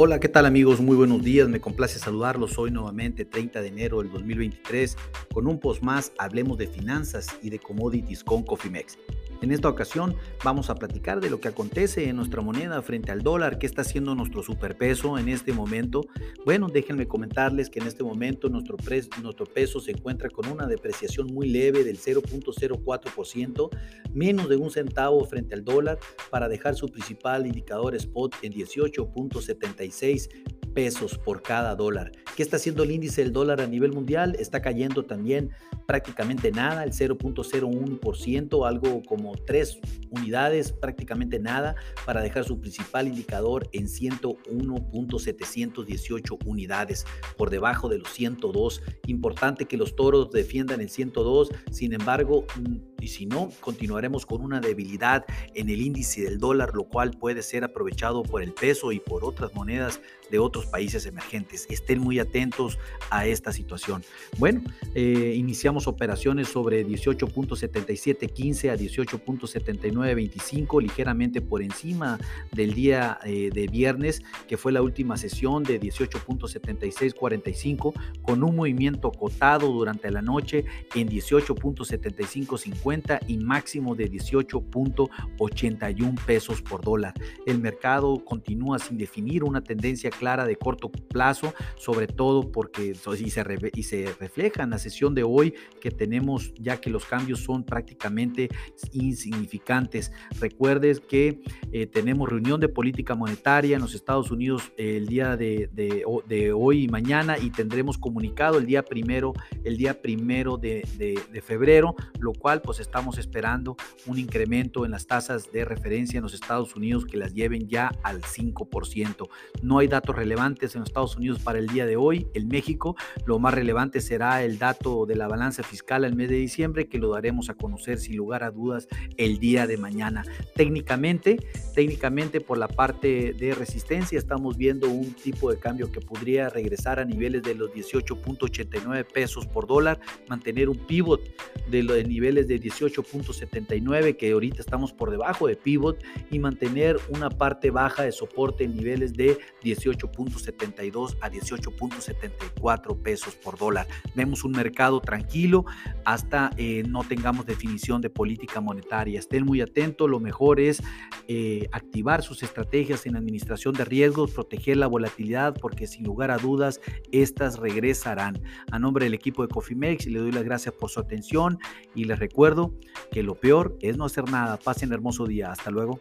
Hola, ¿qué tal amigos? Muy buenos días, me complace saludarlos hoy nuevamente 30 de enero del 2023 con un post más, hablemos de finanzas y de commodities con Cofimex. En esta ocasión vamos a platicar de lo que acontece en nuestra moneda frente al dólar, qué está haciendo nuestro superpeso en este momento. Bueno, déjenme comentarles que en este momento nuestro, peso se encuentra con una depreciación muy leve del 0.04%, menos de un centavo frente al dólar para dejar su principal indicador spot en 18.76 pesos por cada dólar. ¿Qué está haciendo el índice del dólar a nivel mundial? Está cayendo también prácticamente nada, el 0.01%, algo como 3 unidades, prácticamente nada, para dejar su principal indicador en 101.718 unidades, por debajo de los 102. Importante que los toros defiendan el 102, sin embargo, mm, y si no, continuaremos con una debilidad en el índice del dólar, lo cual puede ser aprovechado por el peso y por otras monedas de otros países emergentes. Estén muy atentos a esta situación. Bueno, eh, iniciamos operaciones sobre 18.7715 a 18.7925, ligeramente por encima del día eh, de viernes, que fue la última sesión de 18.7645, con un movimiento cotado durante la noche en 18.7550 y máximo de 18.81 pesos por dólar. El mercado continúa sin definir una tendencia clara de corto plazo, sobre todo porque y se, y se refleja en la sesión de hoy que tenemos ya que los cambios son prácticamente insignificantes. Recuerdes que eh, tenemos reunión de política monetaria en los Estados Unidos el día de, de, hoy y mañana y tendremos comunicado el día primero, el día primero de, de febrero, lo cual pues estamos esperando un incremento en las tasas de referencia en los Estados Unidos que las lleven ya al 5%. No hay datos relevantes en Estados Unidos para el día de hoy. En México, lo más relevante será el dato de la balanza fiscal al mes de diciembre, que lo daremos a conocer sin lugar a dudas el día de mañana. Técnicamente, técnicamente por la parte de resistencia, estamos viendo un tipo de cambio que podría regresar a niveles de los 18.89 pesos por dólar, mantener un pivot de los niveles de 18.79, que ahorita estamos por debajo de pivot, y mantener una parte baja de soporte en niveles de 18. 72 a 18.74 pesos por dólar. Vemos un mercado tranquilo hasta eh, no tengamos definición de política monetaria. Estén muy atentos, lo mejor es eh, activar sus estrategias en administración de riesgos, proteger la volatilidad, porque sin lugar a dudas, estas regresarán. A nombre del equipo de Cofimex, le doy las gracias por su atención y les recuerdo que lo peor es no hacer nada. Pasen hermoso día. Hasta luego.